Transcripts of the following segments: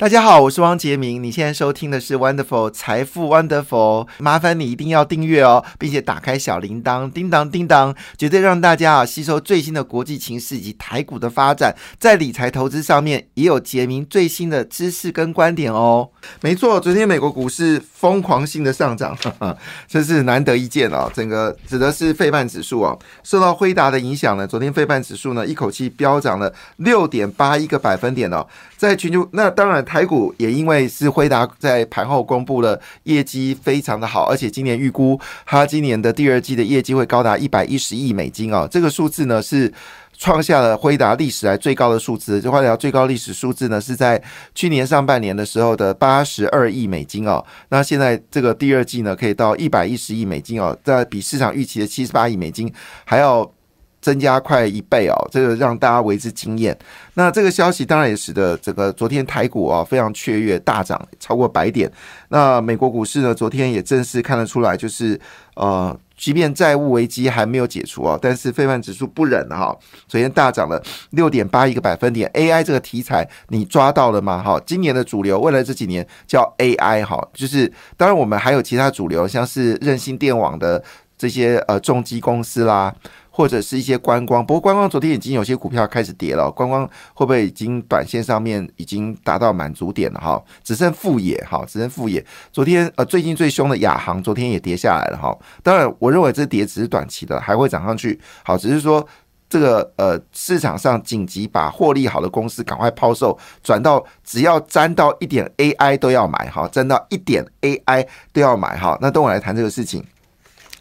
大家好，我是汪杰明。你现在收听的是 Wonderful 财富 Wonderful，麻烦你一定要订阅哦，并且打开小铃铛，叮当叮当，绝对让大家啊吸收最新的国际情势以及台股的发展，在理财投资上面也有杰明最新的知识跟观点哦。没错，昨天美国股市疯狂性的上涨，这是难得一见哦。整个指的是费半指数哦，受到辉达的影响呢，昨天费半指数呢一口气飙涨了六点八一个百分点哦，在全球那当然。台股也因为是辉达在盘后公布了业绩非常的好，而且今年预估它今年的第二季的业绩会高达一百一十亿美金哦，这个数字呢是创下了辉达历史来最高的数字。这辉达最高历史数字呢是在去年上半年的时候的八十二亿美金哦，那现在这个第二季呢可以到一百一十亿美金哦，在比市场预期的七十八亿美金还要。增加快一倍哦，这个让大家为之惊艳。那这个消息当然也使得整个昨天台股啊非常雀跃，大涨超过百点。那美国股市呢，昨天也正式看得出来，就是呃，即便债务危机还没有解除哦，但是非万指数不忍哈，昨天大涨了六点八一个百分点。AI 这个题材你抓到了吗？哈，今年的主流未来这几年叫 AI 哈，就是当然我们还有其他主流，像是任性电网的这些呃重机公司啦。或者是一些观光，不过观光昨天已经有些股票开始跌了，观光会不会已经短线上面已经达到满足点了哈？只剩副业哈，只剩副业。昨天呃，最近最凶的亚航昨天也跌下来了哈。当然，我认为这跌只是短期的，还会涨上去。好，只是说这个呃市场上紧急把获利好的公司赶快抛售，转到只要沾到一点 AI 都要买哈，沾到一点 AI 都要买哈。那等我来谈这个事情。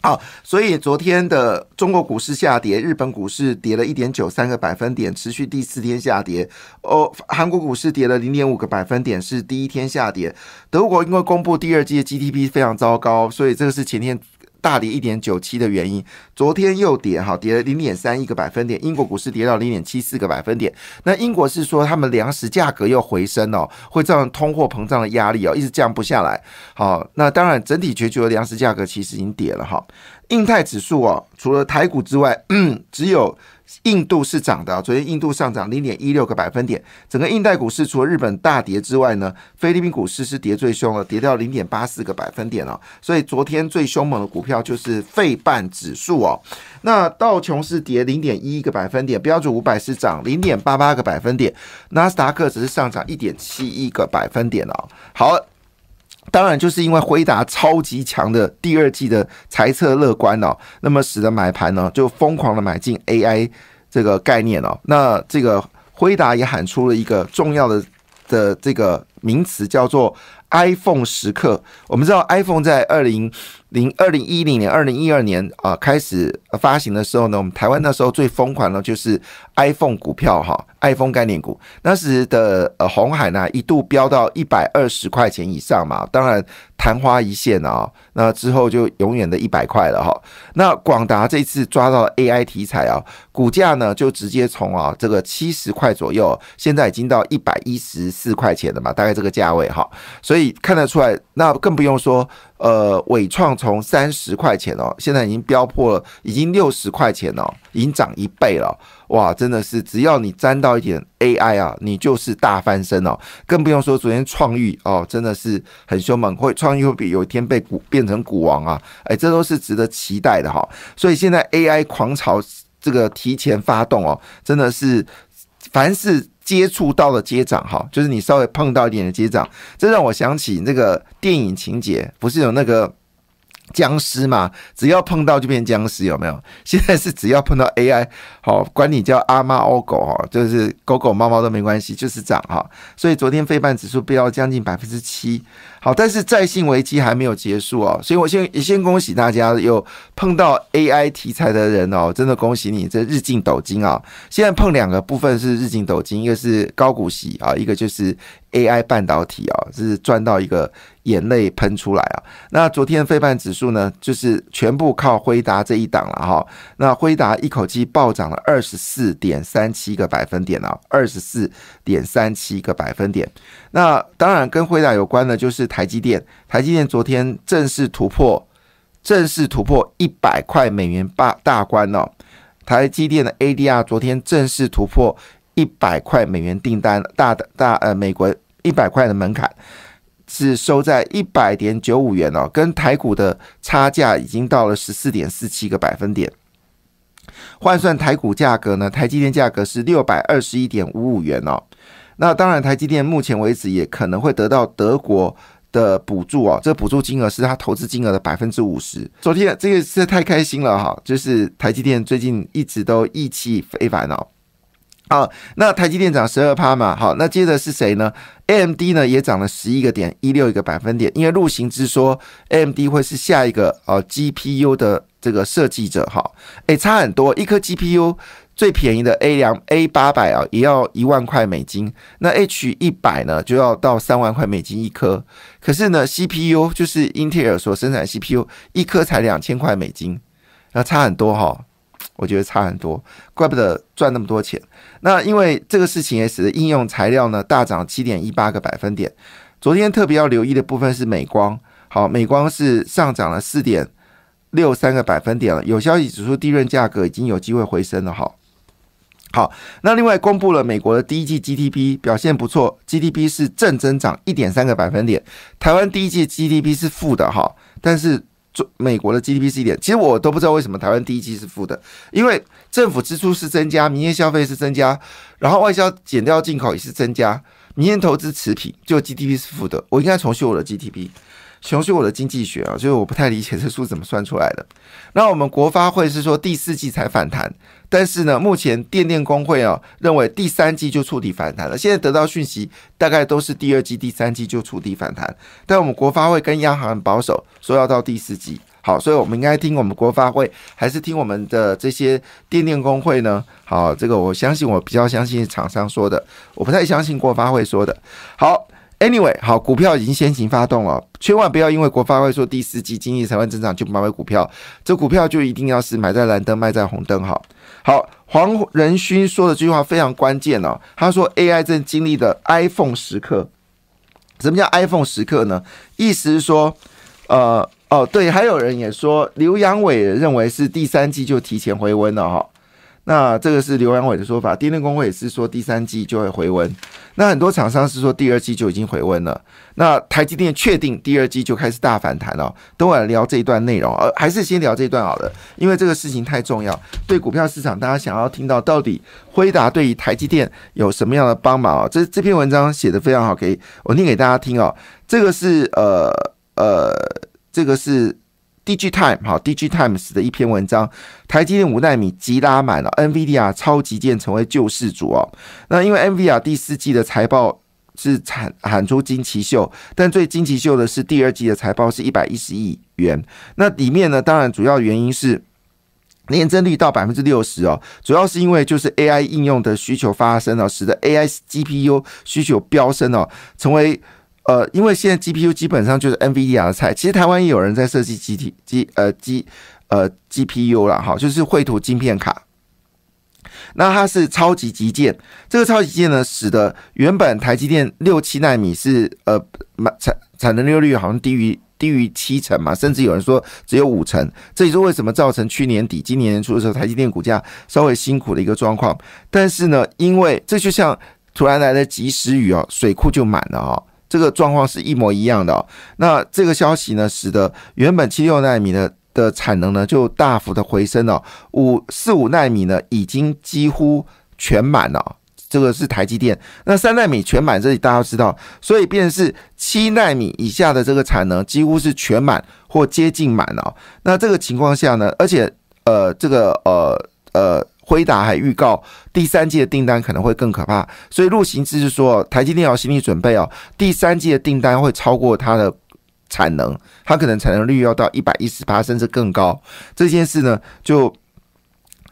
好，所以昨天的中国股市下跌，日本股市跌了一点九三个百分点，持续第四天下跌。哦，韩国股市跌了零点五个百分点，是第一天下跌。德国因为公布第二季的 GDP 非常糟糕，所以这个是前天。大跌一点九七的原因，昨天又跌哈，跌了零点三一个百分点。英国股市跌到零点七四个百分点。那英国是说他们粮食价格又回升哦，会造成通货膨胀的压力哦，一直降不下来。好，那当然整体全球的粮食价格其实已经跌了哈。印太指数哦，除了台股之外，嗯只有。印度是涨的，昨天印度上涨零点一六个百分点。整个印代股市除了日本大跌之外呢，菲律宾股市是跌最凶了，跌掉零点八四个百分点哦。所以昨天最凶猛的股票就是费半指数哦。那道琼是跌零点一一个百分点，标准五百是涨零点八八个百分点，纳斯达克只是上涨一点七一个百分点哦。好。当然，就是因为辉达超级强的第二季的财测乐观哦，那么使得买盘呢就疯狂的买进 AI 这个概念哦。那这个辉达也喊出了一个重要的的这个名词，叫做 iPhone 时刻。我们知道 iPhone 在二零。零二零一零年、二零一二年啊开始发行的时候呢，我们台湾那时候最疯狂的就是 iPhone 股票哈，iPhone 概念股。那时的呃红海呢一度飙到一百二十块钱以上嘛，当然昙花一现啊，那之后就永远的一百块了哈。那广达这次抓到 AI 题材啊，股价呢就直接从啊这个七十块左右，现在已经到一百一十四块钱了嘛，大概这个价位哈。所以看得出来，那更不用说。呃，伟创从三十块钱哦，现在已经飙破了，已经六十块钱哦，已经涨一倍了，哇，真的是只要你沾到一点 AI 啊，你就是大翻身哦，更不用说昨天创意哦，真的是很凶猛，会创意会比有一天被股变成股王啊，哎，这都是值得期待的哈，所以现在 AI 狂潮这个提前发动哦，真的是凡是。接触到的接掌哈，就是你稍微碰到一点的接掌，这让我想起那个电影情节，不是有那个僵尸嘛？只要碰到就变僵尸，有没有？现在是只要碰到 AI，好，管你叫阿妈、欧狗哈，就是狗狗、猫猫都没关系，就是涨哈。所以昨天非半指数飙将近百分之七。好，但是在信危机还没有结束哦，所以我先先恭喜大家有碰到 AI 题材的人哦，真的恭喜你，这日进斗金啊！现在碰两个部分是日进斗金，一个是高股息啊，一个就是 AI 半导体啊，是赚到一个眼泪喷出来啊。那昨天的非半指数呢，就是全部靠辉达这一档了哈。那辉达一口气暴涨了二十四点三七个百分点啊，二十四点三七个百分点。那当然跟辉达有关的，就是台积电。台积电昨天正式突破，正式突破一百块美元大大关哦。台积电的 ADR 昨天正式突破一百块美元订单大的大呃美国一百块的门槛，是收在一百点九五元哦，跟台股的差价已经到了十四点四七个百分点。换算台股价格呢，台积电价格是六百二十一点五五元哦。那当然，台积电目前为止也可能会得到德国的补助哦，这补助金额是他投资金额的百分之五十。昨天这个实在太开心了哈，就是台积电最近一直都意气非凡哦。好，那台积电涨十二趴嘛，好，那接着是谁呢？AMD 呢也涨了十一个点一六一个百分点，因为陆行之说 AMD 会是下一个呃 GPU 的这个设计者哈，诶，差很多，一颗 GPU 最便宜的 A 两 A 八百啊也要一万块美金，那 H 一百呢就要到三万块美金一颗，可是呢 CPU 就是英特尔所生产 CPU 一颗才两千块美金，那差很多哈。我觉得差很多，怪不得赚那么多钱。那因为这个事情也使得应用材料呢大涨七点一八个百分点。昨天特别要留意的部分是美光，好，美光是上涨了四点六三个百分点了。有消息指出，低润价格已经有机会回升了。哈，好，那另外公布了美国的第一季 GDP 表现不错，GDP 是正增长一点三个百分点。台湾第一季 GDP 是负的哈，但是。做美国的 GDP 是一点，其实我都不知道为什么台湾第一季是负的，因为政府支出是增加，民业消费是增加，然后外销减掉进口也是增加，民间投资持平，就 GDP 是负的。我应该重修我的 GDP。熊是我的经济学啊，所以我不太理解这数怎么算出来的。那我们国发会是说第四季才反弹，但是呢，目前电电工会啊认为第三季就触底反弹了。现在得到讯息，大概都是第二季、第三季就触底反弹，但我们国发会跟央行很保守，说要到第四季。好，所以我们应该听我们国发会，还是听我们的这些电电工会呢？好，这个我相信，我比较相信厂商说的，我不太相信国发会说的。好。Anyway，好，股票已经先行发动了，千万不要因为国发会说第四季经济才会增长就买买股票，这股票就一定要是买在蓝灯卖在红灯。哈，好，黄仁勋说的这句话非常关键哦，他说 AI 正经历的 iPhone 时刻，什么叫 iPhone 时刻呢？意思是说，呃，哦，对，还有人也说刘阳伟认为是第三季就提前回温了哈。那这个是刘阳伟的说法，电电工会也是说第三季就会回温。那很多厂商是说第二季就已经回温了。那台积电确定第二季就开始大反弹了。等会聊这一段内容，呃，还是先聊这一段好了，因为这个事情太重要，对股票市场大家想要听到到底辉达对于台积电有什么样的帮忙啊？这这篇文章写的非常好，给我念给大家听哦。这个是呃呃，这个是。Digitime 好，Digitimes 的一篇文章，台积电五纳米急拉满了，NVIDIA 超级舰成为救世主哦。那因为 NVIDIA 第四季的财报是喊喊出惊奇秀，但最惊奇秀的是第二季的财报是一百一十亿元。那里面呢，当然主要原因是年增率到百分之六十哦，主要是因为就是 AI 应用的需求发生了，使得 AI GPU 需求飙升哦，成为。呃，因为现在 GPU 基本上就是 NVIDIA 的菜，其实台湾也有人在设计 G T G 呃 G 呃 GPU 了哈，就是绘图晶片卡。那它是超级极件，这个超级件呢，使得原本台积电六七纳米是呃产产能利用率好像低于低于七成嘛，甚至有人说只有五成，这也是为什么造成去年底今年年初的时候台积电股价稍微辛苦的一个状况。但是呢，因为这就像突然来的及时雨哦，水库就满了哦。这个状况是一模一样的。那这个消息呢，使得原本七六纳米的的产能呢，就大幅的回升了。五四五纳米呢，已经几乎全满了。这个是台积电。那三纳米全满，这里大家知道，所以便是七纳米以下的这个产能几乎是全满或接近满了。那这个情况下呢，而且呃，这个呃呃。辉达还预告第三季的订单可能会更可怕，所以陆行之是说，台积电要心理准备哦，第三季的订单会超过它的产能，它可能产能率要到一百一十八甚至更高。这件事呢，就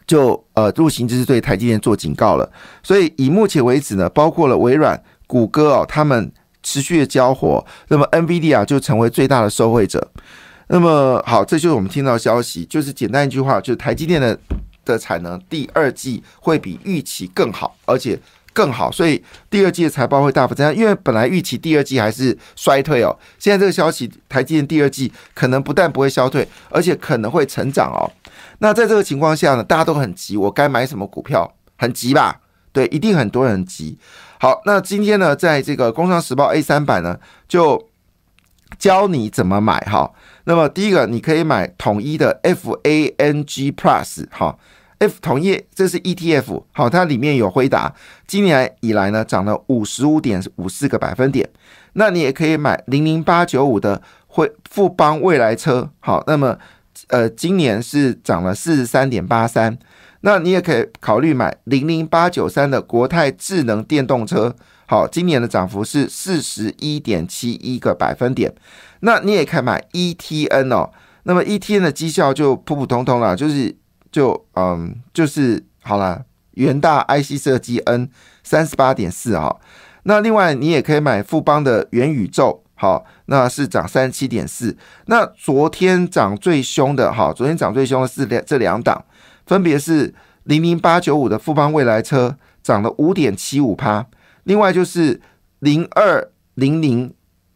就呃，陆行之是对台积电做警告了。所以以目前为止呢，包括了微软、谷歌哦，他们持续的交火，那么 NVIDIA 就成为最大的受惠者。那么好，这就是我们听到消息，就是简单一句话，就是台积电的。的产能第二季会比预期更好，而且更好，所以第二季的财报会大幅增加。因为本来预期第二季还是衰退哦，现在这个消息，台积电第二季可能不但不会消退，而且可能会成长哦。那在这个情况下呢，大家都很急，我该买什么股票？很急吧？对，一定很多人急。好，那今天呢，在这个《工商时报》A 三版呢，就教你怎么买哈。那么第一个，你可以买统一的 FANG Plus 哈，F 统一这是 ETF，好，它里面有辉达，今年以来呢涨了五十五点五四个百分点。那你也可以买零零八九五的辉富邦未来车，好，那么呃今年是涨了四十三点八三。那你也可以考虑买零零八九三的国泰智能电动车，好，今年的涨幅是四十一点七一个百分点。那你也可以买 ETN 哦，那么 ETN 的绩效就普普通通了，就是就嗯就是好了，元大 IC 设计 N 三十八点四哈。那另外你也可以买富邦的元宇宙，好，那是涨三十七点四。那昨天涨最凶的哈，昨天涨最凶的是两这两档。分别是零零八九五的富邦未来车涨了五点七五趴，另外就是零二零零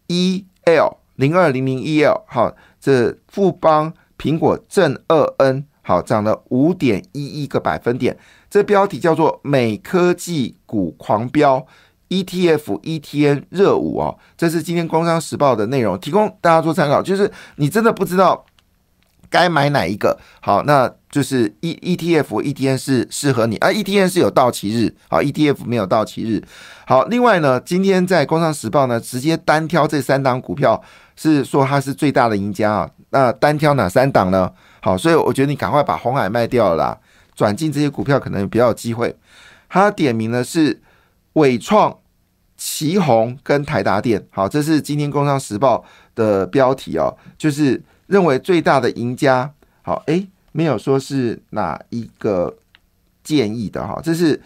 一 L 零二零零一 L 好，这富邦苹果正二 N 好涨了五点一一个百分点，这标题叫做美科技股狂飙 ETF ETN 热舞哦，这是今天工商时报的内容，提供大家做参考，就是你真的不知道。该买哪一个？好，那就是 E E T F E T N 是适合你啊，E T N 是有到期日，好，E T F 没有到期日。好，另外呢，今天在《工商时报》呢，直接单挑这三档股票，是说它是最大的赢家啊。那单挑哪三档呢？好，所以我觉得你赶快把红海卖掉了啦，转进这些股票可能比较有机会。它点名的是伟创、旗宏跟台达电。好，这是今天《工商时报》的标题哦，就是。认为最大的赢家，好，诶，没有说是哪一个建议的哈，这是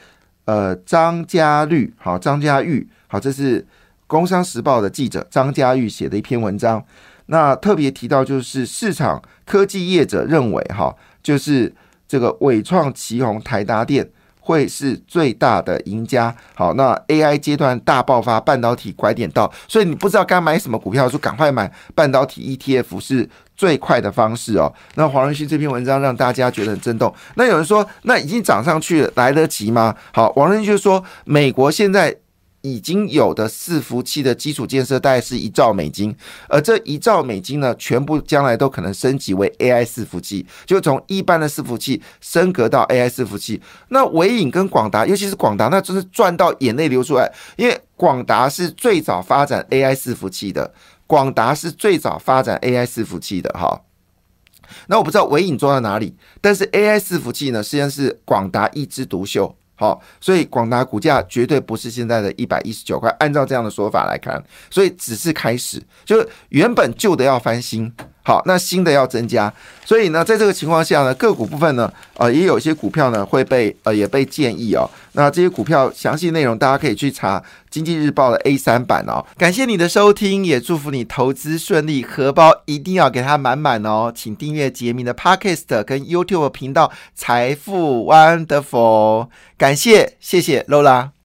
呃张家绿，好，张家玉，好，这是《工商时报》的记者张家玉写的一篇文章，那特别提到就是市场科技业者认为哈，就是这个伟创、旗宏、台达电。会是最大的赢家。好，那 AI 阶段大爆发，半导体拐点到，所以你不知道该买什么股票，就赶快买半导体 ETF 是最快的方式哦。那黄仁勋这篇文章让大家觉得很震动。那有人说，那已经涨上去了，来得及吗？好，黄仁勋就说，美国现在。已经有的伺服器的基础建设大概是一兆美金，而这一兆美金呢，全部将来都可能升级为 AI 伺服器，就从一般的伺服器升格到 AI 伺服器。那伟影跟广达，尤其是广达，那真是赚到眼泪流出来，因为广达是最早发展 AI 伺服器的，广达是最早发展 AI 伺服器的哈。那我不知道伟影做到哪里，但是 AI 伺服器呢，实际上是广达一枝独秀。好，所以广达股价绝对不是现在的一百一十九块。按照这样的说法来看，所以只是开始，就是原本旧的要翻新。好，那新的要增加，所以呢，在这个情况下呢，个股部分呢，呃，也有一些股票呢会被呃也被建议哦。那这些股票详细内容大家可以去查《经济日报》的 A 三版哦。感谢你的收听，也祝福你投资顺利，荷包一定要给它满满哦。请订阅杰明的 Podcast 跟 YouTube 频道《财富 Wonderful》，感谢谢谢 Lola。